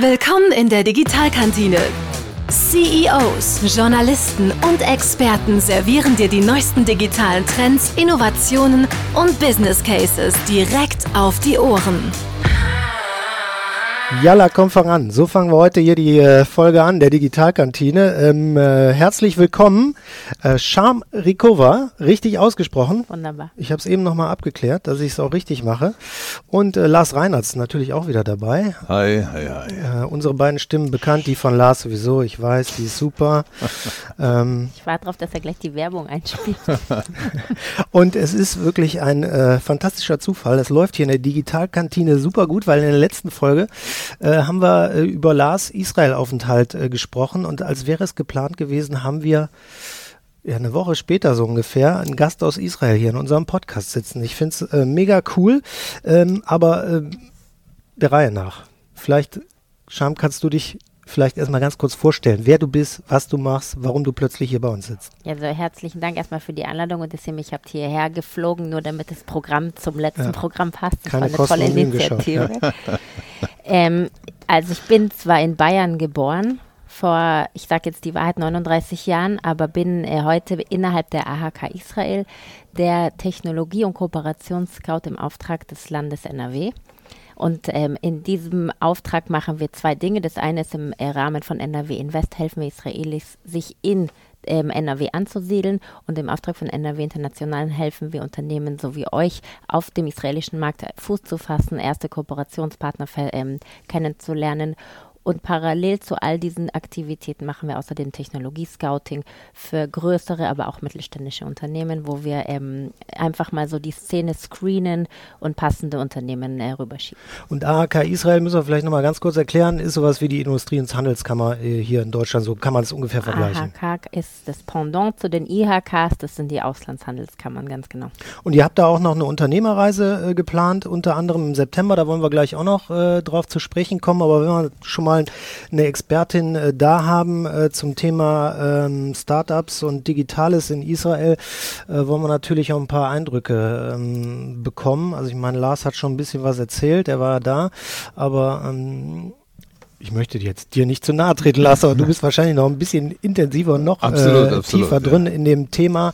Willkommen in der Digitalkantine. CEOs, Journalisten und Experten servieren dir die neuesten digitalen Trends, Innovationen und Business Cases direkt auf die Ohren. Jalla, komm, fang an. So fangen wir heute hier die äh, Folge an, der Digitalkantine. Ähm, äh, herzlich willkommen. Äh, Rikova, richtig ausgesprochen. Wunderbar. Ich habe es eben nochmal abgeklärt, dass ich es auch richtig mache. Und äh, Lars Reinhardt natürlich auch wieder dabei. Hi, hi, hi. Äh, unsere beiden Stimmen bekannt, die von Lars sowieso. Ich weiß, die ist super. ähm, Ich warte darauf, dass er gleich die Werbung einspielt. Und es ist wirklich ein äh, fantastischer Zufall. Es läuft hier in der Digitalkantine super gut, weil in der letzten Folge äh, haben wir äh, über Lars Israel-Aufenthalt äh, gesprochen und als wäre es geplant gewesen, haben wir ja, eine Woche später so ungefähr einen Gast aus Israel hier in unserem Podcast sitzen. Ich finde es äh, mega cool, ähm, aber ähm, der Reihe nach. Vielleicht, Scham, kannst du dich vielleicht erstmal ganz kurz vorstellen, wer du bist, was du machst, warum du plötzlich hier bei uns sitzt. Ja, so herzlichen Dank erstmal für die Einladung und dass ihr mich habt hierher geflogen, nur damit das Programm zum letzten Ja. Programm passt. Das Keine war eine tolle Initiative. ähm, also ich bin zwar in Bayern geboren, vor, ich sage jetzt die Wahrheit, 39 Jahren, aber bin äh, heute innerhalb der AHK Israel der Technologie- und Kooperationsscout im Auftrag des Landes NRW. Und ähm, in diesem Auftrag machen wir zwei Dinge. Das eine ist im äh, Rahmen von NRW Invest helfen wir Israelis, sich in ähm, NRW anzusiedeln und im Auftrag von NRW International helfen wir Unternehmen so wie euch auf dem israelischen Markt Fuß zu fassen, erste Kooperationspartner ähm, kennenzulernen. Und parallel zu all diesen Aktivitäten machen wir außerdem Technologie-Scouting für größere, aber auch mittelständische Unternehmen, wo wir ähm, einfach mal so die Szene screenen und passende Unternehmen äh, rüberschieben. Und AHK Israel müssen wir vielleicht nochmal ganz kurz erklären, ist sowas wie die Industrie- und Handelskammer äh, hier in Deutschland. So kann man es ungefähr vergleichen. AHK ist das Pendant zu den IHKs, das sind die Auslandshandelskammern, ganz genau. Und ihr habt da auch noch eine Unternehmerreise äh, geplant, unter anderem im September. Da wollen wir gleich auch noch äh, drauf zu sprechen kommen. Aber wenn wir schon mal eine Expertin äh, da haben äh, zum Thema ähm, Startups und Digitales in Israel, äh, wollen wir natürlich auch ein paar Eindrücke ähm, bekommen. Also ich meine, Lars hat schon ein bisschen was erzählt, er war da, aber ähm, ich möchte jetzt dir nicht zu nahe treten lassen, aber du bist wahrscheinlich noch ein bisschen intensiver und noch Absolut, äh, absolut, tiefer ja. drin in dem Thema.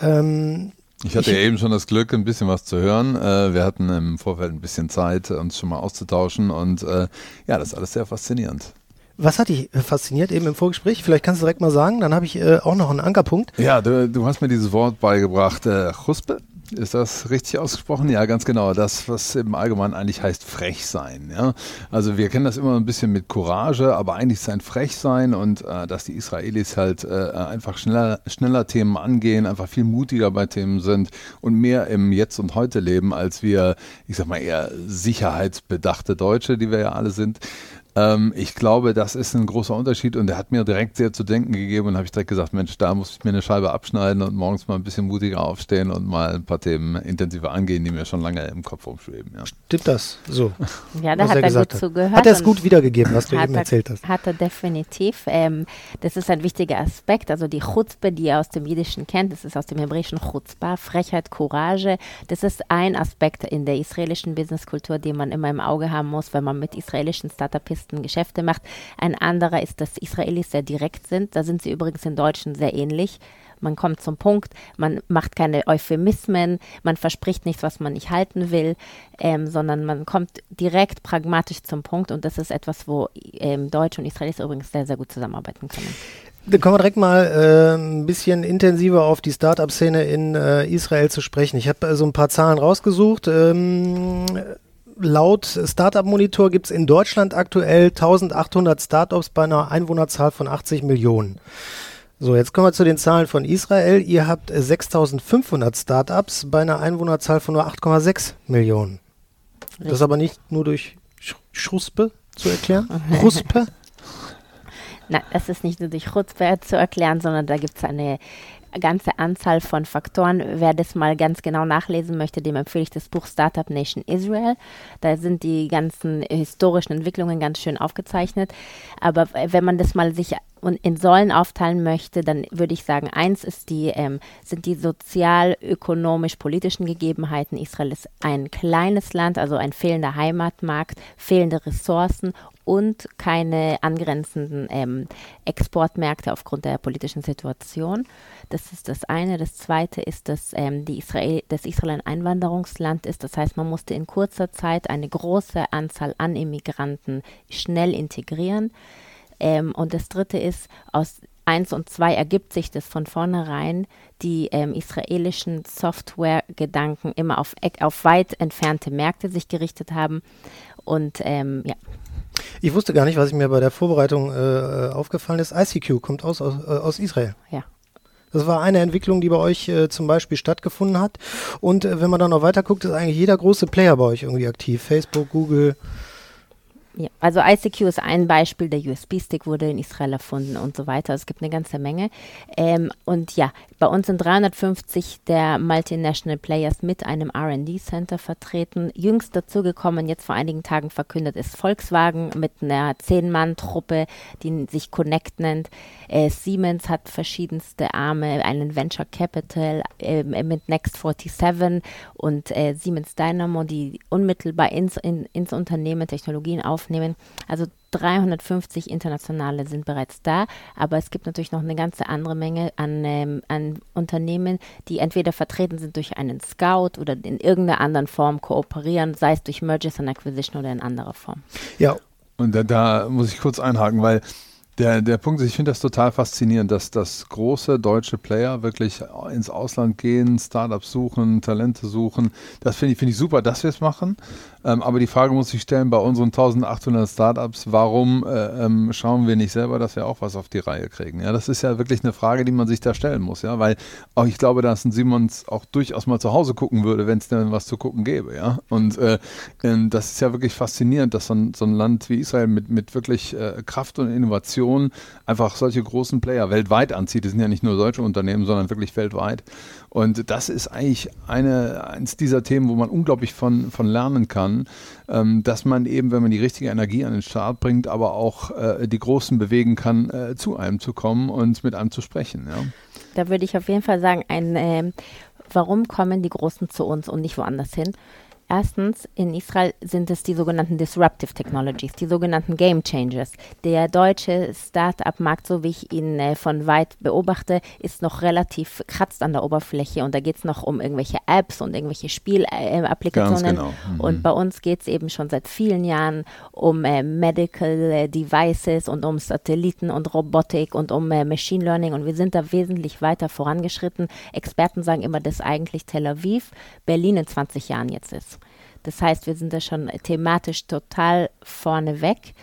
Ähm, Ich hatte Ich- ja eben schon das Glück, ein bisschen was zu hören. Äh, wir hatten im Vorfeld ein bisschen Zeit, uns schon mal auszutauschen und äh, ja, das ist alles sehr faszinierend. Was hat dich äh, fasziniert eben im Vorgespräch? Vielleicht kannst du direkt mal sagen, dann habe ich äh, auch noch einen Ankerpunkt. Ja, du, du hast mir dieses Wort beigebracht, äh, Chuspe. Ist das richtig ausgesprochen? Ja, ganz genau. Das, was im Allgemeinen eigentlich heißt frech sein. Ja? Also wir kennen das immer ein bisschen mit Courage, aber eigentlich ist ein frech sein und äh, dass die Israelis halt äh, einfach schneller, schneller Themen angehen, einfach viel mutiger bei Themen sind und mehr im Jetzt und Heute leben, als wir, ich sag mal, eher sicherheitsbedachte Deutsche, die wir ja alle sind. Ähm, ich glaube, das ist ein großer Unterschied und der hat mir direkt sehr zu denken gegeben und habe ich direkt gesagt, Mensch, da muss ich mir eine Scheibe abschneiden und morgens mal ein bisschen mutiger aufstehen und mal ein paar Themen intensiver angehen, die mir schon lange im Kopf rumschweben. Ja. Stimmt das? So. Ja, da hat er gut gesagt hat. zugehört. Hat er es gut wiedergegeben, was du eben er- erzählt hast? Hat er definitiv. Ähm, das ist ein wichtiger Aspekt. Also die Chutzpe, die ihr aus dem Jiddischen kennt, das ist aus dem hebräischen Chutzpah, Frechheit, Courage. Das ist ein Aspekt in der israelischen Businesskultur, den man immer im Auge haben muss, wenn man mit israelischen Startupisten Geschäfte macht. Ein anderer ist, dass Israelis sehr direkt sind. Da sind sie übrigens in Deutschen sehr ähnlich. Man kommt zum Punkt, man macht keine Euphemismen, man verspricht nichts, was man nicht halten will, ähm, sondern man kommt direkt pragmatisch zum Punkt und das ist etwas, wo ähm, Deutsche und Israelis übrigens sehr, sehr gut zusammenarbeiten können. Dann kommen wir direkt mal äh, ein bisschen intensiver auf die Startup-Szene in äh, Israel zu sprechen. Ich habe so ein paar Zahlen rausgesucht. Ähm, laut Startup Monitor gibt es in Deutschland aktuell 1800 Startups bei einer Einwohnerzahl von 80 Millionen. So, jetzt kommen wir zu den Zahlen von Israel. Ihr habt äh, 6500 Startups bei einer Einwohnerzahl von nur 8,6 Millionen. Das ist aber nicht nur durch Sch Schuspe zu erklären. Chuspe. Nein, das ist nicht nur durch Chutzpah zu erklären, sondern da gibt es eine ganze Anzahl von Faktoren. Wer das mal ganz genau nachlesen möchte, dem empfehle ich das Buch Startup Nation Israel. Da sind die ganzen historischen Entwicklungen ganz schön aufgezeichnet. Aber wenn man das mal sich und in Säulen aufteilen möchte, dann würde ich sagen, eins ist die, ähm, sind die sozial-ökonomisch-politischen Gegebenheiten. Israel ist ein kleines Land, also ein fehlender Heimatmarkt, fehlende Ressourcen und keine angrenzenden ähm, Exportmärkte aufgrund der politischen Situation. Das ist das eine. Das zweite ist, dass, ähm, die Israel, dass Israel ein Einwanderungsland ist. Das heißt, man musste in kurzer Zeit eine große Anzahl an Immigranten schnell integrieren. Ähm, und das dritte ist, aus 1 und 2 ergibt sich das von vornherein, die ähm, israelischen Software-Gedanken immer auf, auf weit entfernte Märkte sich gerichtet haben. Und ähm, ja. Ich wusste gar nicht, was mir bei der Vorbereitung äh, aufgefallen ist. ICQ kommt aus, aus, äh, aus Israel. Ja. Das war eine Entwicklung, die bei euch äh, zum Beispiel stattgefunden hat. Und äh, wenn man dann noch weiter guckt, ist eigentlich jeder große Player bei euch irgendwie aktiv. Facebook, Google. Ja, also ICQ ist ein Beispiel, der USB-Stick wurde in Israel erfunden und so weiter. Es gibt eine ganze Menge. Ähm, und ja, bei uns sind 350 der Multinational Players mit einem RD-Center vertreten. Jüngst dazugekommen, jetzt vor einigen Tagen verkündet, ist Volkswagen mit einer Zehn-Mann-Truppe, die sich Connect nennt. Äh, Siemens hat verschiedenste Arme, einen Venture Capital äh, mit Next 47 und äh, Siemens Dynamo, die unmittelbar ins, in, ins Unternehmen Technologien aufnehmen. Also 350 internationale sind bereits da, aber es gibt natürlich noch eine ganze andere Menge an, ähm, an Unternehmen, die entweder vertreten sind durch einen Scout oder in irgendeiner anderen Form kooperieren, sei es durch Mergers and Acquisition oder in anderer Form. Ja. Und da, da muss ich kurz einhaken, weil der, der Punkt ist, ich finde das total faszinierend, dass, dass große deutsche Player wirklich ins Ausland gehen, Startups suchen, Talente suchen. Das finde ich, find ich super, dass wir es machen. Ähm, aber die Frage muss ich stellen, bei unseren 1800 Startups, warum äh, ähm, schauen wir nicht selber, dass wir auch was auf die Reihe kriegen? Ja, das ist ja wirklich eine Frage, die man sich da stellen muss, ja, weil auch ich glaube, dass ein Simons auch durchaus mal zu Hause gucken würde, wenn es denn was zu gucken gäbe, ja. Und äh, äh, das ist ja wirklich faszinierend, dass so ein, so ein Land wie Israel mit, mit wirklich äh, Kraft und Innovation einfach solche großen Player weltweit anzieht. Das sind ja nicht nur deutsche Unternehmen, sondern wirklich weltweit. Und das ist eigentlich eine, eines dieser Themen, wo man unglaublich von, von lernen kann, ähm, dass man eben, wenn man die richtige Energie an den Start bringt, aber auch äh, die Großen bewegen kann, äh, zu einem zu kommen und mit einem zu sprechen. Ja. Da würde ich auf jeden Fall sagen, ein, äh, warum kommen die Großen zu uns und nicht woanders hin? Erstens, in Israel sind es die sogenannten Disruptive Technologies, die sogenannten Game Changers. Der deutsche Start-up-Markt, so wie ich ihn äh, von weit beobachte, ist noch relativ kratzt an der Oberfläche und da geht es noch um irgendwelche Apps und irgendwelche Spielapplikationen. Äh, genau. mhm. Und bei uns geht es eben schon seit vielen Jahren um äh, Medical äh, Devices und um Satelliten und Robotik und um äh, Machine Learning und wir sind da wesentlich weiter vorangeschritten. Experten sagen immer, dass eigentlich Tel Aviv Berlin in 20 Jahren jetzt ist. Das heißt, wir sind da schon thematisch total vorne weg.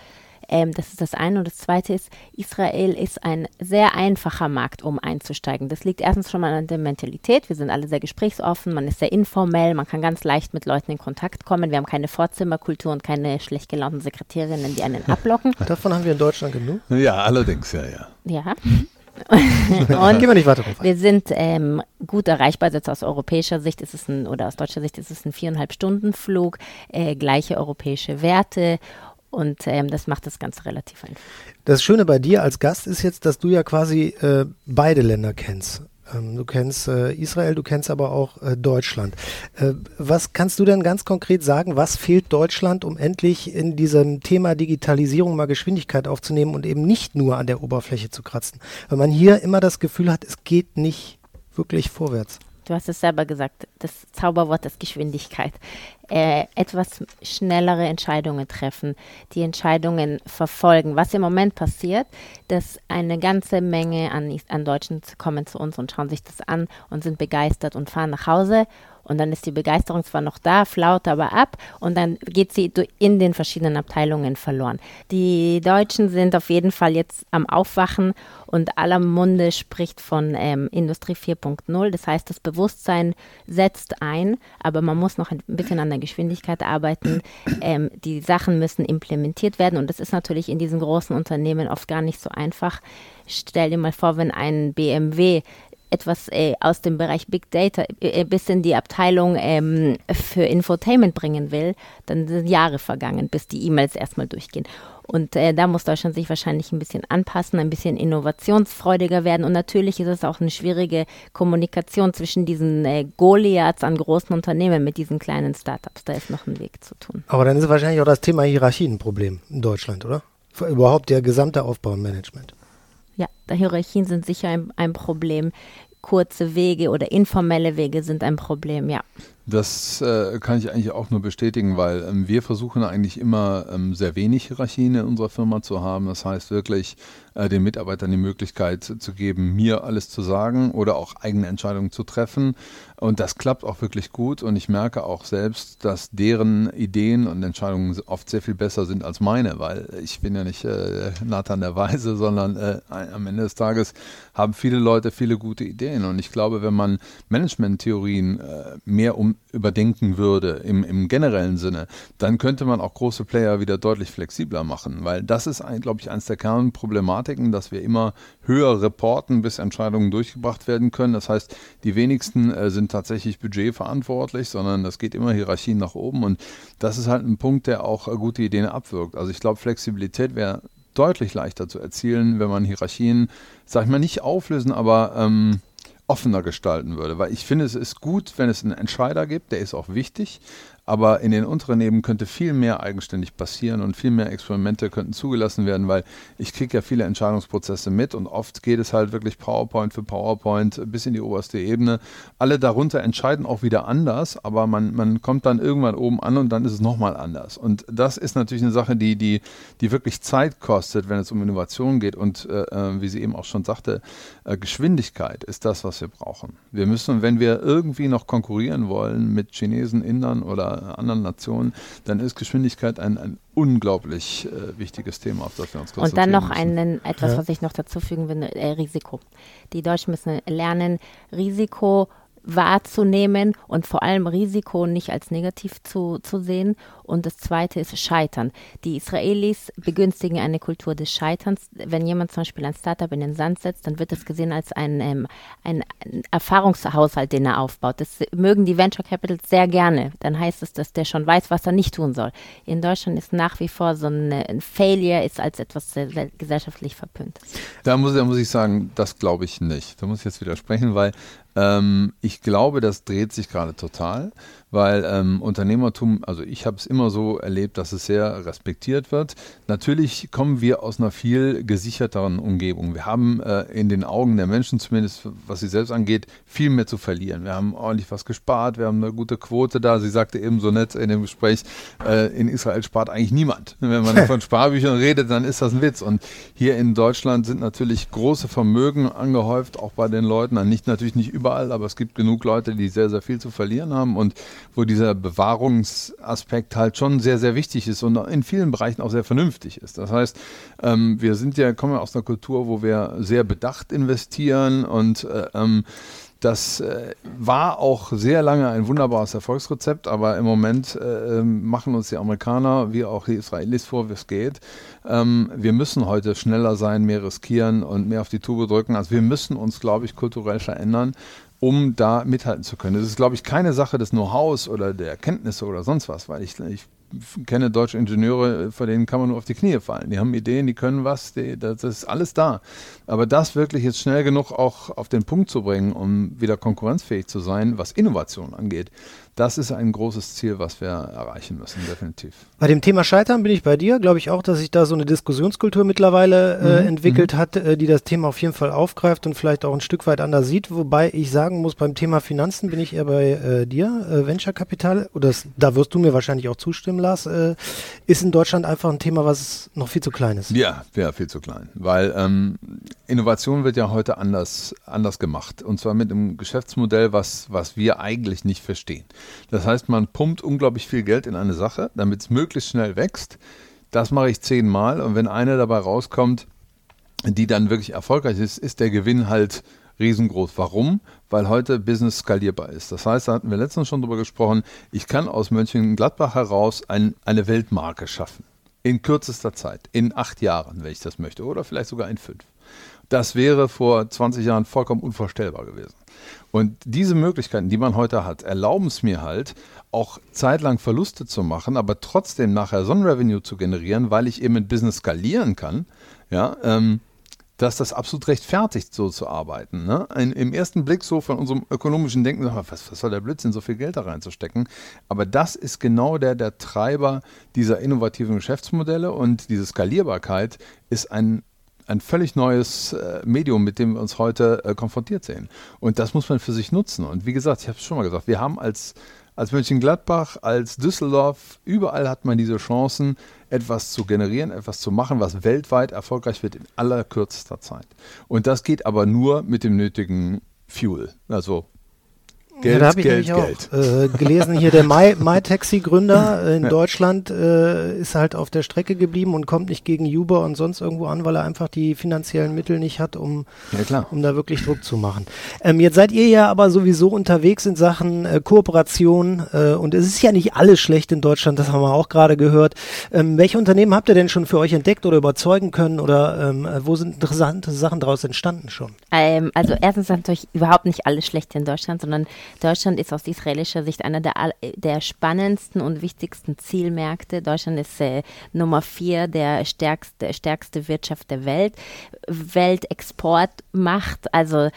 Ähm, das ist das eine. Und das zweite ist, Israel ist ein sehr einfacher Markt, um einzusteigen. Das liegt erstens schon mal an der Mentalität. Wir sind alle sehr gesprächsoffen, man ist sehr informell, man kann ganz leicht mit Leuten in Kontakt kommen. Wir haben keine Vorzimmerkultur und keine schlecht gelaunten Sekretärinnen, die einen ablocken. Davon haben wir in Deutschland genug. Ja, allerdings, ja, ja. Ja. und Gehen wir nicht weiter drauf. Wir sind ähm, gut erreichbar. Also aus europäischer Sicht ist es ein, oder aus deutscher Sicht ist es ein viereinhalb Stunden Flug, äh, gleiche europäische Werte. Und ähm, das macht das Ganze relativ einfach. Das Schöne bei dir als Gast ist jetzt, dass du ja quasi äh, beide Länder kennst. Ähm, du kennst äh, Israel, du kennst aber auch äh, Deutschland. Äh, was kannst du denn ganz konkret sagen, was fehlt Deutschland, um endlich in diesem Thema Digitalisierung mal Geschwindigkeit aufzunehmen und eben nicht nur an der Oberfläche zu kratzen? Weil man hier immer das Gefühl hat, es geht nicht wirklich vorwärts. Du hast es selber gesagt, das Zauberwort ist Geschwindigkeit. Äh, etwas schnellere Entscheidungen treffen, die Entscheidungen verfolgen. Was im Moment passiert, dass eine ganze Menge an, an Deutschen kommen zu uns und schauen sich das an und sind begeistert und fahren nach Hause und dann ist die Begeisterung zwar noch da, flaut aber ab und dann geht sie in den verschiedenen Abteilungen verloren. Die Deutschen sind auf jeden Fall jetzt am Aufwachen und aller Munde spricht von ähm, Industrie 4.0. Das heißt, das Bewusstsein setzt ein, aber man muss noch ein bisschen an der Geschwindigkeit arbeiten. Ähm, die Sachen müssen implementiert werden und das ist natürlich in diesen großen Unternehmen oft gar nicht so einfach. Stell dir mal vor, wenn ein BMW etwas äh, aus dem Bereich Big Data äh, bis in die Abteilung ähm, für Infotainment bringen will, dann sind Jahre vergangen, bis die E-Mails erstmal durchgehen. Und äh, da muss Deutschland sich wahrscheinlich ein bisschen anpassen, ein bisschen innovationsfreudiger werden. Und natürlich ist es auch eine schwierige Kommunikation zwischen diesen äh, Goliaths an großen Unternehmen mit diesen kleinen Startups. Da ist noch ein Weg zu tun. Aber dann ist wahrscheinlich auch das Thema Hierarchie ein Problem in Deutschland, oder? Überhaupt der gesamte Aufbau im Management. Ja, Hierarchien sind sicher ein, ein Problem. Kurze Wege oder informelle Wege sind ein Problem, ja. Das äh, kann ich eigentlich auch nur bestätigen, weil ähm, wir versuchen eigentlich immer ähm, sehr wenig Hierarchien in unserer Firma zu haben. Das heißt wirklich äh, den Mitarbeitern die Möglichkeit zu geben, mir alles zu sagen oder auch eigene Entscheidungen zu treffen. Und das klappt auch wirklich gut. Und ich merke auch selbst, dass deren Ideen und Entscheidungen oft sehr viel besser sind als meine, weil ich bin ja nicht äh, Nathan der Weise, sondern äh, am Ende des Tages haben viele Leute viele gute Ideen. Und ich glaube, wenn man Management-Theorien äh, mehr um überdenken würde im, im generellen Sinne, dann könnte man auch große Player wieder deutlich flexibler machen, weil das ist, glaube ich, eines der Kernproblematiken, dass wir immer höher reporten, bis Entscheidungen durchgebracht werden können. Das heißt, die wenigsten äh, sind tatsächlich budgetverantwortlich, sondern das geht immer Hierarchien nach oben und das ist halt ein Punkt, der auch äh, gute Ideen abwirkt. Also ich glaube, Flexibilität wäre deutlich leichter zu erzielen, wenn man Hierarchien, sag ich mal, nicht auflösen, aber ähm, offener gestalten würde. Weil ich finde, es ist gut, wenn es einen Entscheider gibt, der ist auch wichtig, aber in den unteren Ebenen könnte viel mehr eigenständig passieren und viel mehr Experimente könnten zugelassen werden, weil ich kriege ja viele Entscheidungsprozesse mit und oft geht es halt wirklich PowerPoint für PowerPoint bis in die oberste Ebene. Alle darunter entscheiden auch wieder anders, aber man, man kommt dann irgendwann oben an und dann ist es nochmal anders. Und das ist natürlich eine Sache, die, die, die wirklich Zeit kostet, wenn es um Innovation geht. Und äh, äh wie sie eben auch schon sagte, äh, Geschwindigkeit ist das, was wir brauchen. Wir müssen, wenn wir irgendwie noch konkurrieren wollen mit Chinesen, Indern oder anderen Nationen, dann ist Geschwindigkeit ein, ein unglaublich äh, wichtiges Thema, auf das wir uns konzentrieren Und dann noch einen, etwas, ja. was ich noch dazu fügen will, äh, Risiko. Die Deutschen müssen lernen, Risiko wahrzunehmen und vor allem Risiko nicht als negativ zu, zu sehen. Und das Zweite ist Scheitern. Die Israelis begünstigen eine Kultur des Scheiterns. Wenn jemand zum Beispiel ein Startup in den Sand setzt, dann wird es gesehen als ein, ähm, ein Erfahrungshaushalt, den er aufbaut. Das mögen die Venture Capitals sehr gerne. Dann heißt es, dass der schon weiß, was er nicht tun soll. In Deutschland ist nach wie vor so ein, ein Failure ist als etwas gesellschaftlich verpönt. Da muss, da muss ich sagen, das glaube ich nicht. Da muss ich jetzt widersprechen, weil ähm, ich glaube, das dreht sich gerade total weil ähm, Unternehmertum, also ich habe es immer so erlebt, dass es sehr respektiert wird. Natürlich kommen wir aus einer viel gesicherteren Umgebung. Wir haben äh, in den Augen der Menschen, zumindest was sie selbst angeht, viel mehr zu verlieren. Wir haben ordentlich was gespart, wir haben eine gute Quote da. Sie sagte eben so nett in dem Gespräch, äh, in Israel spart eigentlich niemand. Wenn man von Sparbüchern redet, dann ist das ein Witz. Und hier in Deutschland sind natürlich große Vermögen angehäuft, auch bei den Leuten. Nicht natürlich nicht überall, aber es gibt genug Leute, die sehr, sehr viel zu verlieren haben. Und wo dieser Bewahrungsaspekt halt schon sehr, sehr wichtig ist und in vielen Bereichen auch sehr vernünftig ist. Das heißt, ähm, wir sind ja, kommen ja aus einer Kultur, wo wir sehr bedacht investieren und äh, ähm, das äh, war auch sehr lange ein wunderbares Erfolgsrezept, aber im Moment äh, ähm, machen uns die Amerikaner wie auch die Israelis vor, wie es geht. Ähm, wir müssen heute schneller sein, mehr riskieren und mehr auf die Tube drücken. Also wir müssen uns, glaube ich, kulturell verändern um da mithalten zu können. Das ist, glaube ich, keine Sache des Know-hows oder der Erkenntnisse oder sonst was, weil ich, ich kenne deutsche Ingenieure, vor denen kann man nur auf die Knie fallen. Die haben Ideen, die können was, die, das ist alles da. Aber das wirklich jetzt schnell genug auch auf den Punkt zu bringen, um wieder konkurrenzfähig zu sein, was Innovation angeht, das ist ein großes Ziel, was wir erreichen müssen, definitiv. Bei dem Thema Scheitern bin ich bei dir. Glaube ich auch, dass sich da so eine Diskussionskultur mittlerweile äh, mhm. entwickelt mhm. hat, äh, die das Thema auf jeden Fall aufgreift und vielleicht auch ein Stück weit anders sieht. Wobei ich sagen muss, beim Thema Finanzen bin ich eher bei äh, dir. Äh, Venture Capital, oder das, da wirst du mir wahrscheinlich auch zustimmen, Lars, äh, ist in Deutschland einfach ein Thema, was noch viel zu klein ist. Ja, ja, viel zu klein. Weil ähm, Innovation wird ja heute anders, anders gemacht. Und zwar mit einem Geschäftsmodell, was, was wir eigentlich nicht verstehen. Das heißt, man pumpt unglaublich viel Geld in eine Sache, damit es möglichst schnell wächst. Das mache ich zehnmal und wenn eine dabei rauskommt, die dann wirklich erfolgreich ist, ist der Gewinn halt riesengroß. Warum? Weil heute Business skalierbar ist. Das heißt, da hatten wir letztens schon drüber gesprochen, ich kann aus Mönchengladbach heraus ein, eine Weltmarke schaffen. In kürzester Zeit, in acht Jahren, wenn ich das möchte, oder vielleicht sogar in fünf. Das wäre vor 20 Jahren vollkommen unvorstellbar gewesen. Und diese Möglichkeiten, die man heute hat, erlauben es mir halt, auch zeitlang Verluste zu machen, aber trotzdem nachher Sonnenrevenue zu generieren, weil ich eben ein Business skalieren kann. Ja, ähm, dass das absolut rechtfertigt, so zu arbeiten. Ne? Ein, Im ersten Blick so von unserem ökonomischen Denken, was, was soll der Blödsinn, so viel Geld da reinzustecken? Aber das ist genau der, der Treiber dieser innovativen Geschäftsmodelle und diese Skalierbarkeit ist ein, ein völlig neues äh, Medium, mit dem wir uns heute äh, konfrontiert sehen. Und das muss man für sich nutzen. Und wie gesagt, ich habe es schon mal gesagt, wir haben als als Mönchengladbach, als Düsseldorf, überall hat man diese Chancen, etwas zu generieren, etwas zu machen, was weltweit erfolgreich wird in allerkürzester Zeit. Und das geht aber nur mit dem nötigen Fuel, also Geld, ja, da habe ich Geld, Geld. auch äh, gelesen, hier der MyTaxi-Gründer äh, in ja. Deutschland äh, ist halt auf der Strecke geblieben und kommt nicht gegen Uber und sonst irgendwo an, weil er einfach die finanziellen Mittel nicht hat, um, ja, um da wirklich Druck zu machen. Ähm, jetzt seid ihr ja aber sowieso unterwegs in Sachen äh, Kooperation äh, und es ist ja nicht alles schlecht in Deutschland, das haben wir auch gerade gehört. Ähm, welche Unternehmen habt ihr denn schon für euch entdeckt oder überzeugen können oder ähm, äh, wo sind interessante Sachen daraus entstanden schon? Ähm, also erstens natürlich überhaupt nicht alles schlecht in Deutschland, sondern Deutschland ist aus israelischer Sicht einer der, der spannendsten und wichtigsten Zielmärkte. Deutschland ist äh, Nummer vier der stärkste, stärkste Wirtschaft der Welt. Weltexportmacht, also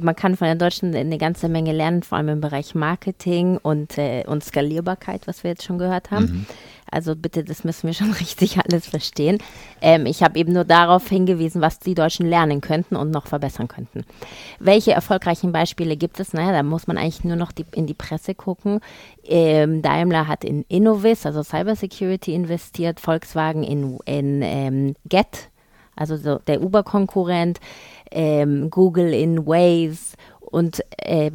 man kann von den Deutschen eine ganze Menge lernen, vor allem im Bereich Marketing und, äh, und Skalierbarkeit, was wir jetzt schon gehört haben. Mhm. Also bitte, das müssen wir schon richtig alles verstehen. Ähm, ich habe eben nur darauf hingewiesen, was die Deutschen lernen könnten und noch verbessern könnten. Welche erfolgreichen Beispiele gibt es? Naja, da muss man eigentlich nur noch die, in die Presse gucken. Ähm, Daimler hat in Innovis, also Cybersecurity, investiert, Volkswagen in, in ähm, Get, also so der Uber-Konkurrent, ähm, Google in Waze und äh,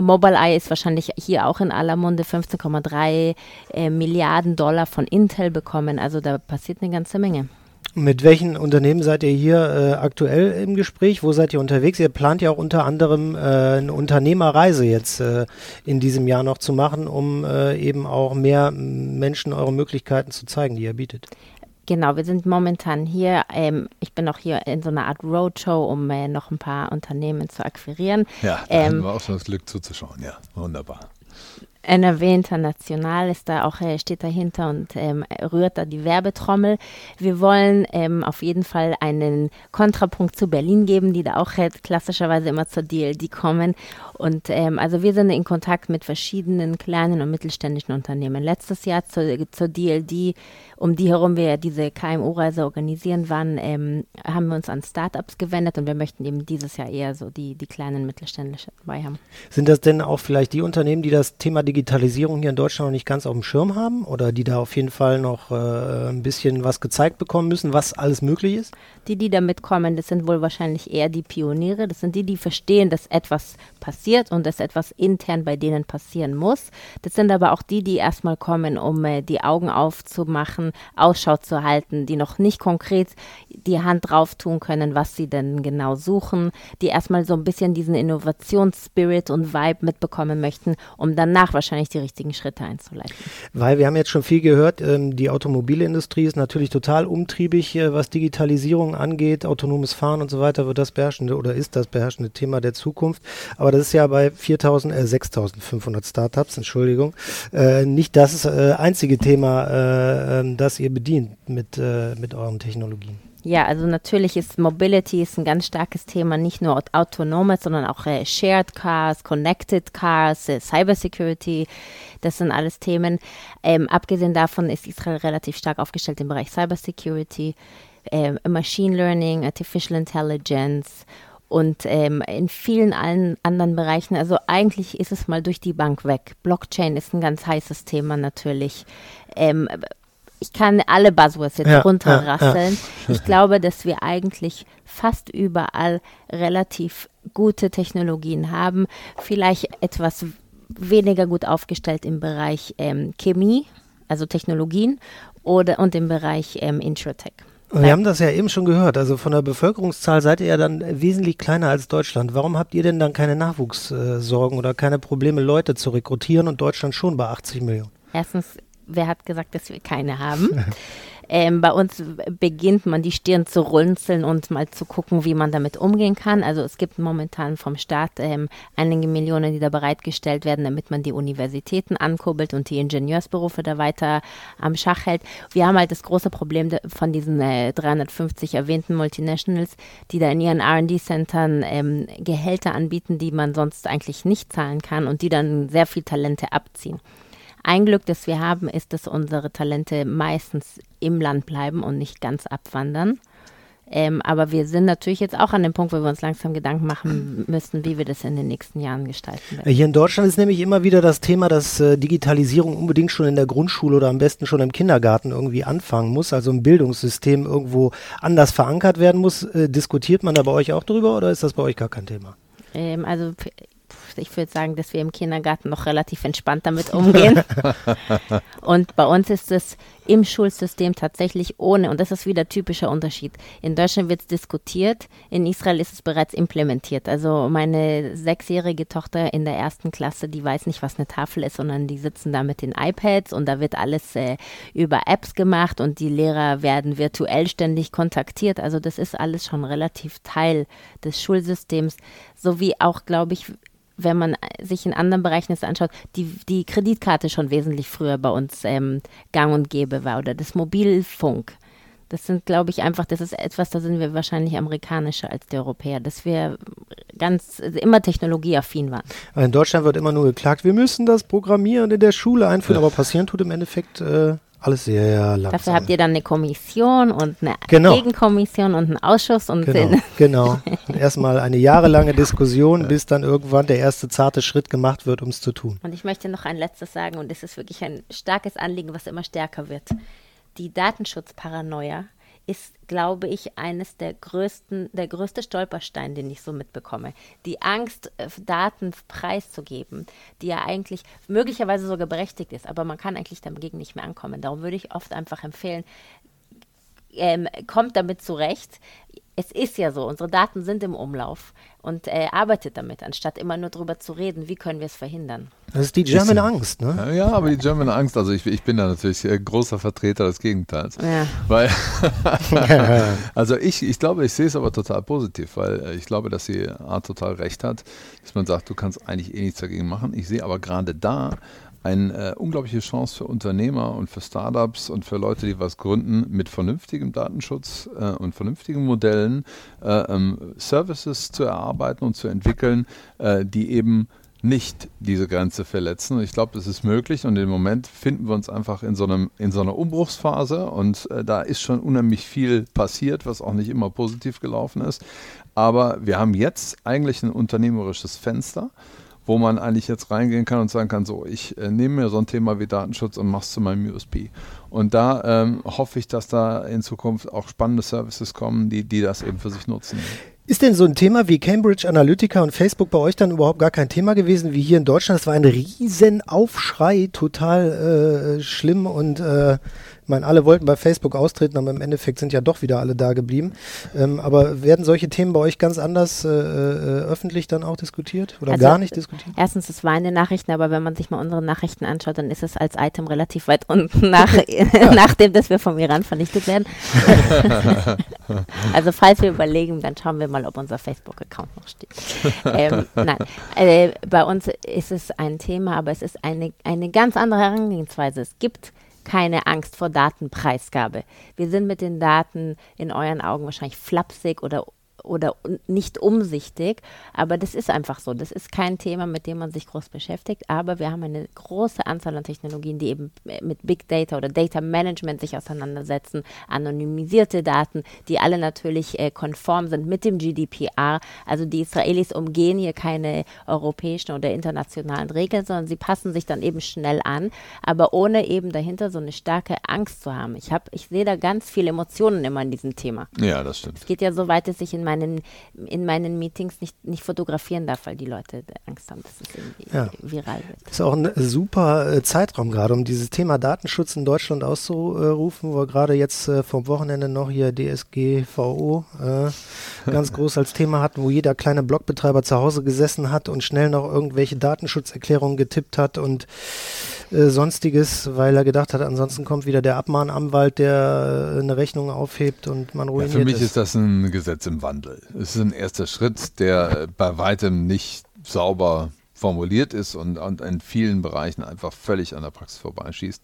Mobileye ist wahrscheinlich hier auch in aller Munde 15,3 äh, Milliarden Dollar von Intel bekommen. Also da passiert eine ganze Menge. Mit welchen Unternehmen seid ihr hier äh, aktuell im Gespräch? Wo seid ihr unterwegs? Ihr plant ja auch unter anderem äh, eine Unternehmerreise jetzt äh, in diesem Jahr noch zu machen, um äh, eben auch mehr Menschen eure Möglichkeiten zu zeigen, die ihr bietet. Genau, wir sind momentan hier. Ähm, ich bin auch hier in so einer Art Roadshow, um äh, noch ein paar Unternehmen zu akquirieren. Ja, da ähm, haben wir auch schon das Glück zuzuschauen. Ja, wunderbar. NRW International ist da auch, äh, steht dahinter und ähm, rührt da die Werbetrommel. Wir wollen ähm, auf jeden Fall einen Kontrapunkt zu Berlin geben, die da auch äh, klassischerweise immer zur DLD kommen. Und ähm, also wir sind in Kontakt mit verschiedenen kleinen und mittelständischen Unternehmen. Letztes Jahr zur, zur DLD, um die herum wir diese KMU-Reise organisieren waren, ähm, haben wir uns an Startups gewendet und wir möchten eben dieses Jahr eher so die, die kleinen mittelständischen dabei haben. Sind das denn auch vielleicht die Unternehmen, die das Thema Digitalisierung hier in Deutschland noch nicht ganz auf dem Schirm haben oder die da auf jeden Fall noch äh, ein bisschen was gezeigt bekommen müssen, was alles möglich ist? Die, die da mitkommen, das sind wohl wahrscheinlich eher die Pioniere. Das sind die, die verstehen, dass etwas passiert und dass etwas intern bei denen passieren muss. Das sind aber auch die, die erstmal kommen, um äh, die Augen aufzumachen, Ausschau zu halten, die noch nicht konkret die Hand drauf tun können, was sie denn genau suchen, die erstmal so ein bisschen diesen Innovationsspirit und Vibe mitbekommen möchten, um danach wahrscheinlich wahrscheinlich die richtigen Schritte einzuleiten. Weil wir haben jetzt schon viel gehört, ähm, die Automobilindustrie ist natürlich total umtriebig, äh, was Digitalisierung angeht, autonomes Fahren und so weiter wird das beherrschende oder ist das beherrschende Thema der Zukunft. Aber das ist ja bei 4.000, äh, 6.500 Startups, Entschuldigung, äh, nicht das äh, einzige Thema, äh, ähm, das ihr bedient mit, äh, mit euren Technologien. Ja, also natürlich ist Mobility ist ein ganz starkes Thema, nicht nur autonomes, sondern auch äh, Shared Cars, Connected Cars, äh, Cybersecurity. Das sind alles Themen. Ähm, abgesehen davon ist Israel relativ stark aufgestellt im Bereich Cybersecurity, äh, Machine Learning, Artificial Intelligence und ähm, in vielen allen anderen Bereichen. Also eigentlich ist es mal durch die Bank weg. Blockchain ist ein ganz heißes Thema natürlich. Ähm, ich kann alle Buzzwords jetzt ja, runterrasseln. Ja, ja. Ich glaube, dass wir eigentlich fast überall relativ gute Technologien haben. Vielleicht etwas weniger gut aufgestellt im Bereich ähm, Chemie, also Technologien, oder und im Bereich ähm, Introtech. Wir haben das ja eben schon gehört. Also von der Bevölkerungszahl seid ihr ja dann wesentlich kleiner als Deutschland. Warum habt ihr denn dann keine Nachwuchssorgen oder keine Probleme, Leute zu rekrutieren und Deutschland schon bei 80 Millionen? Erstens wer hat gesagt, dass wir keine haben? Ähm, bei uns beginnt man die Stirn zu runzeln und mal zu gucken, wie man damit umgehen kann. Also es gibt momentan vom Staat ähm, einige Millionen, die da bereitgestellt werden, damit man die Universitäten ankurbelt und die Ingenieursberufe da weiter am Schach hält. Wir haben halt das große Problem von diesen äh, 350 erwähnten Multinationals, die da in ihren R&D-Centern ähm, Gehälter anbieten, die man sonst eigentlich nicht zahlen kann und die dann sehr viel Talente abziehen. Ein Glück, das wir haben, ist, dass unsere Talente meistens im Land bleiben und nicht ganz abwandern. Ähm, aber wir sind natürlich jetzt auch an dem Punkt, wo wir uns langsam Gedanken machen müssen, wie wir das in den nächsten Jahren gestalten werden. Hier in Deutschland ist nämlich immer wieder das Thema, dass äh, Digitalisierung unbedingt schon in der Grundschule oder am besten schon im Kindergarten irgendwie anfangen muss, also im Bildungssystem irgendwo anders verankert werden muss. Äh, diskutiert man da bei euch auch drüber oder ist das bei euch gar kein Thema? Ähm, also ich würde sagen, dass wir im Kindergarten noch relativ entspannt damit umgehen. und bei uns ist es im Schulsystem tatsächlich ohne, und das ist wieder typischer Unterschied. In Deutschland wird es diskutiert, in Israel ist es bereits implementiert. Also meine sechsjährige Tochter in der ersten Klasse, die weiß nicht, was eine Tafel ist, sondern die sitzen da mit den iPads und da wird alles äh, über Apps gemacht und die Lehrer werden virtuell ständig kontaktiert. Also das ist alles schon relativ Teil des Schulsystems, sowie auch, glaube ich, wenn man sich in anderen Bereichen das anschaut, die, die Kreditkarte schon wesentlich früher bei uns ähm, gang und gäbe war oder das Mobilfunk. Das sind, glaube ich, einfach, das ist etwas, da sind wir wahrscheinlich amerikanischer als die Europäer, dass wir ganz immer technologieaffin waren. In Deutschland wird immer nur geklagt, wir müssen das Programmieren in der Schule einführen, aber passieren tut im Endeffekt äh, alles sehr langsam. Dafür habt ihr dann eine Kommission und eine Genau. Gegenkommission und einen Ausschuss und Genau, den- genau. Und erstmal eine jahrelange Diskussion, bis dann irgendwann der erste zarte Schritt gemacht wird, um es zu tun. Und ich möchte noch ein letztes sagen, und es ist wirklich ein starkes Anliegen, was immer stärker wird. Die Datenschutzparanoia ist, glaube ich, eines der größten, der größte Stolperstein, den ich so mitbekomme. Die Angst, äh, Daten preiszugeben, die ja eigentlich möglicherweise sogar berechtigt ist, aber man kann eigentlich dagegen nicht mehr ankommen. Darum würde ich oft einfach empfehlen, ähm, kommt damit zurecht. Es ist ja so, unsere Daten sind im Umlauf und äh, arbeitet damit, anstatt immer nur darüber zu reden, wie können wir es verhindern. Das ist die German Angst, ne? Ja, aber die German Angst, also ich, ich bin da natürlich großer Vertreter des Gegenteils. Ja. Weil, also ich, ich glaube, ich sehe es aber total positiv, weil äh, ich glaube, dass sie A, total recht hat, dass man sagt, du kannst eigentlich eh nichts dagegen machen. Ich sehe aber gerade da eine äh, unglaubliche Chance für Unternehmer und für Startups und für Leute, die was gründen, mit vernünftigem Datenschutz äh, und vernünftigen Modellen äh, ähm, Services zu erarbeiten und zu entwickeln, äh, die eben nicht diese Grenze verletzen. Ich glaube, das ist möglich und im Moment finden wir uns einfach in so, einem, in so einer Umbruchsphase und äh, da ist schon unheimlich viel passiert, was auch nicht immer positiv gelaufen ist. Aber wir haben jetzt eigentlich ein unternehmerisches Fenster, wo man eigentlich jetzt reingehen kann und sagen kann, so, ich äh, nehme mir so ein Thema wie Datenschutz und mache es zu meinem USP. Und da ähm, hoffe ich, dass da in Zukunft auch spannende Services kommen, die, die das eben für sich nutzen. Ist denn so ein Thema wie Cambridge Analytica und Facebook bei euch dann überhaupt gar kein Thema gewesen wie hier in Deutschland? Das war ein riesen Aufschrei, total äh, schlimm und äh, ich meine, alle wollten bei Facebook austreten, aber im Endeffekt sind ja doch wieder alle da geblieben. Ähm, aber werden solche Themen bei euch ganz anders äh, äh, öffentlich dann auch diskutiert oder Also, gar nicht diskutiert? Erstens, es war in den Nachrichten, aber wenn man sich mal unsere Nachrichten anschaut, dann ist es als Item relativ weit unten, nach, nachdem, dass wir vom Iran vernichtet werden. also falls wir überlegen, dann schauen wir mal, ob unser Facebook-Account noch steht. ähm, nein, äh, bei uns ist es ein Thema, aber es ist eine, eine ganz andere Herangehensweise. Es gibt keine Angst vor Datenpreisgabe. Wir sind mit den Daten in euren Augen wahrscheinlich flapsig oder oder nicht umsichtig, aber das ist einfach so. Das ist kein Thema, mit dem man sich groß beschäftigt, aber wir haben eine große Anzahl an Technologien, die eben äh, mit Big Data oder Data Management sich auseinandersetzen, anonymisierte Daten, die alle natürlich äh, konform sind mit dem GDPR. Also die Israelis umgehen hier keine europäischen oder internationalen Regeln, sondern sie passen sich dann eben schnell an, aber ohne eben dahinter so eine starke Angst zu haben. Ich, hab, ich sehe da ganz viele Emotionen immer in diesem Thema. Ja, das stimmt. Es geht ja so weit, dass ich in meinen, in meinen Meetings nicht, nicht fotografieren darf, weil die Leute Angst haben, dass es irgendwie Ja. viral wird. Das ist auch ein super äh, Zeitraum gerade, um dieses Thema Datenschutz in Deutschland auszurufen, wo wir gerade jetzt äh, vom Wochenende noch hier DSGVO äh, ganz groß als Thema hatten, wo jeder kleine Blogbetreiber zu Hause gesessen hat und schnell noch irgendwelche Datenschutzerklärungen getippt hat und äh, sonstiges, weil er gedacht hat, ansonsten kommt wieder der Abmahnanwalt, der äh, eine Rechnung aufhebt und man ruiniert ja, Für mich ist. ist das ein Gesetz im Wandel. Es ist ein erster Schritt, der äh, bei weitem nicht sauber formuliert ist und, und in vielen Bereichen einfach völlig an der Praxis vorbeischießt.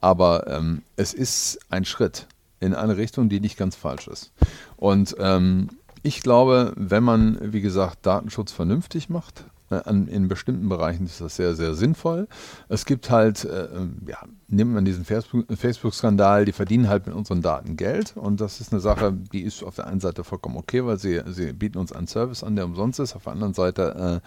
Aber ähm, es ist ein Schritt in eine Richtung, die nicht ganz falsch ist. Und ähm, ich glaube, wenn man, wie gesagt, Datenschutz vernünftig macht, äh, in bestimmten Bereichen ist das sehr, sehr sinnvoll. Es gibt halt, äh, ja, nimmt man diesen Facebook-Skandal, die verdienen halt mit unseren Daten Geld und das ist eine Sache, die ist auf der einen Seite vollkommen okay, weil sie, sie bieten uns einen Service an, der umsonst ist. Auf der anderen Seite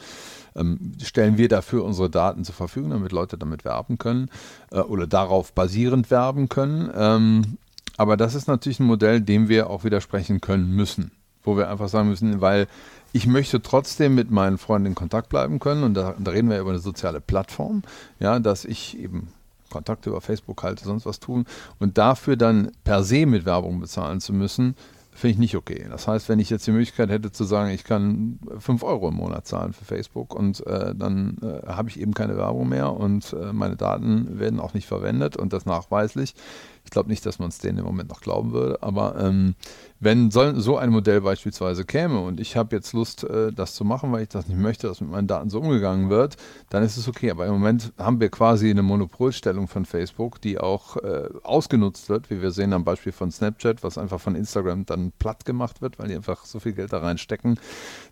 äh, ähm, stellen wir dafür unsere Daten zur Verfügung, damit Leute damit werben können äh, oder darauf basierend werben können. Ähm, aber das ist natürlich ein Modell, dem wir auch widersprechen können müssen, wo wir einfach sagen müssen, weil ich möchte trotzdem mit meinen Freunden in Kontakt bleiben können und da, da reden wir über eine soziale Plattform, ja, dass ich eben Kontakte über Facebook halte, sonst was tun und dafür dann per se mit Werbung bezahlen zu müssen, finde ich nicht okay. Das heißt, wenn ich jetzt die Möglichkeit hätte zu sagen, ich kann 5 Euro im Monat zahlen für Facebook und äh, dann äh, habe ich eben keine Werbung mehr und äh, meine Daten werden auch nicht verwendet und das nachweislich. Ich glaube nicht, dass man es denen im Moment noch glauben würde, aber ähm, wenn so, so, ein Modell beispielsweise käme und ich habe jetzt Lust, äh, das zu machen, weil ich das nicht möchte, dass mit meinen Daten so umgegangen wird, dann ist es okay. Aber im Moment haben wir quasi eine Monopolstellung von Facebook, die auch äh, ausgenutzt wird, wie wir sehen am Beispiel von Snapchat, was einfach von Instagram dann platt gemacht wird, weil die einfach so viel Geld da reinstecken,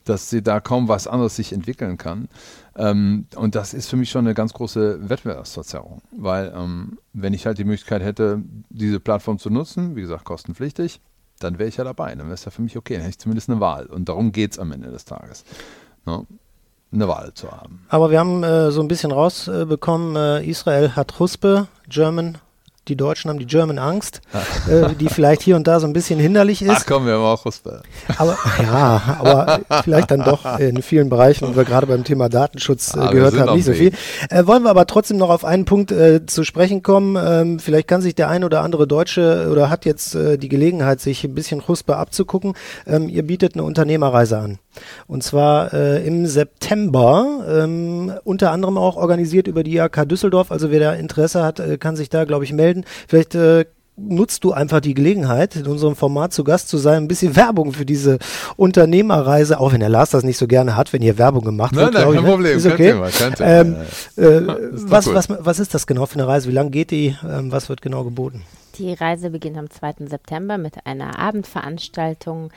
dass sie da kaum was anderes sich entwickeln kann. Ähm, und das ist für mich schon eine ganz große Wettbewerbsverzerrung, weil ähm, wenn ich halt die Möglichkeit hätte, diese Plattform zu nutzen, wie gesagt, kostenpflichtig, dann wäre ich ja dabei. Dann wäre es ja für mich okay. Dann hätte ich zumindest eine Wahl. Und darum geht es am Ende des Tages. Ne? Eine Wahl zu haben. Aber wir haben äh, so ein bisschen rausbekommen, äh, Israel hat Huspe, German die Deutschen haben die German Angst, äh, die vielleicht hier und da so ein bisschen hinderlich ist. Ach komm, wir haben auch Fußball. Aber ja, aber vielleicht dann doch in vielen Bereichen, und wir gerade beim Thema Datenschutz äh, gehört haben, nicht so viel. Äh, wollen wir aber trotzdem noch auf einen Punkt äh, zu sprechen kommen. Ähm, vielleicht kann sich der ein oder andere Deutsche oder hat jetzt äh, die Gelegenheit, sich ein bisschen Huspe abzugucken. Ähm, ihr bietet eine Unternehmerreise an. Und zwar äh, im September, ähm, unter anderem auch organisiert über die IHK Düsseldorf. Also wer da Interesse hat, äh, kann sich da, glaube ich, melden. Vielleicht äh, nutzt du einfach die Gelegenheit, in unserem Format zu Gast zu sein, ein bisschen Werbung für diese Unternehmerreise, auch wenn der Lars das nicht so gerne hat, wenn hier Werbung gemacht nein, wird. Nein, kein ich, ne? Problem, ist okay. kein Thema, kein Thema. Ähm, äh, was, cool. was, was ist das genau für eine Reise? Wie lange geht die? Ähm, was wird genau geboten? Die Reise beginnt am 2. September mit einer Abendveranstaltung,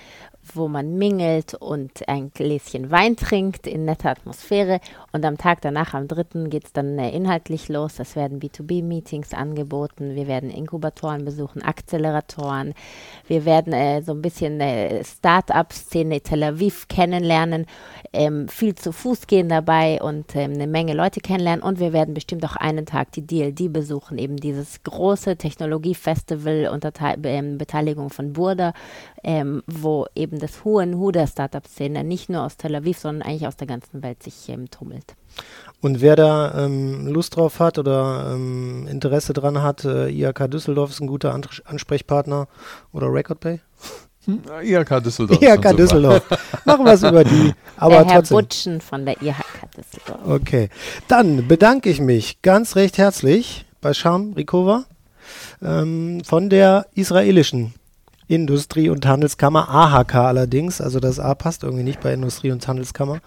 wo man mingelt und ein Gläschen Wein trinkt in netter Atmosphäre. Und am Tag danach, am 3. geht es dann äh, inhaltlich los. Es werden B2B-Meetings angeboten. Wir werden Inkubatoren besuchen, Akzeleratoren. Wir werden äh, so ein bisschen äh, Start-up-Szene Tel Aviv kennenlernen, ähm, viel zu Fuß gehen dabei und ähm, eine Menge Leute kennenlernen. Und wir werden bestimmt auch einen Tag die DLD besuchen, eben dieses große Technologiefestival unter ähm, Beteiligung von Burda, ähm, wo eben das Hohen Hu der Startup-Szene nicht nur aus Tel Aviv, sondern eigentlich aus der ganzen Welt sich ähm, tummelt. Und wer da ähm, Lust drauf hat oder ähm, Interesse dran hat, äh, IHK Düsseldorf ist ein guter An Ansprechpartner oder Recordpay? Hm, IHK Düsseldorf. IHK Düsseldorf. Machen wir es über die. Aber der Herr trotzdem. Butschen von der IHK Düsseldorf. Okay. Dann bedanke ich mich ganz recht herzlich bei Sham Rikova ähm, von der israelischen Industrie- und Handelskammer, AHK allerdings, also das A passt irgendwie nicht bei Industrie- und Handelskammer,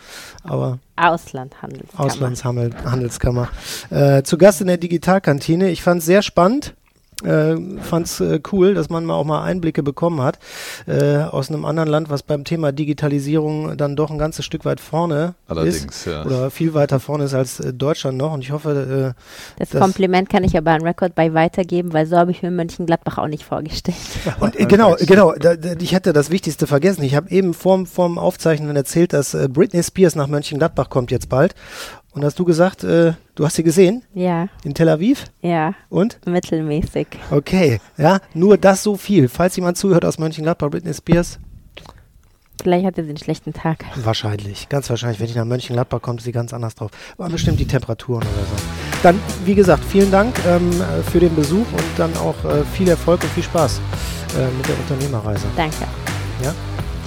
aber Auslandhandelskammer. Auslandshandelskammer. Äh, zu Gast in der Digitalkantine. Ich fand es sehr spannend äh, fand es äh, cool, dass man mal auch mal Einblicke bekommen hat äh, aus einem anderen Land, was beim Thema Digitalisierung dann doch ein ganzes Stück weit vorne Allerdings, ist ja. oder viel weiter vorne ist als äh, Deutschland noch. Und ich hoffe, äh, das Kompliment kann ich aber an Record bei weitergeben, weil so habe ich mir Mönchengladbach auch nicht vorgestellt. Und äh, genau, genau, da, da, ich hatte das Wichtigste vergessen. Ich habe eben vorm, vorm Aufzeichnen erzählt, dass äh, Britney Spears nach Mönchengladbach kommt jetzt bald. Und hast du gesagt, äh, du hast sie gesehen? Ja. In Tel Aviv? Ja. Und? Mittelmäßig. Okay, ja, nur das so viel. Falls jemand zuhört aus Mönchengladbach, Britney Spears. Vielleicht hatte sie einen schlechten Tag. Wahrscheinlich, ganz wahrscheinlich. Wenn die nach Mönchengladbach kommt, ist sie ganz anders drauf. War bestimmt die Temperaturen oder so. Dann, wie gesagt, vielen Dank ähm, für den Besuch und dann auch äh, viel Erfolg und viel Spaß äh, mit der Unternehmerreise. Danke. Ja?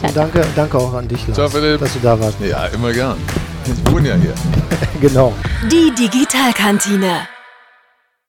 Und danke, danke auch an dich, Lars, Ciao, Philipp. dass du da warst. Ja, immer gern. Ich wohne ja hier. genau. Die Digitalkantine.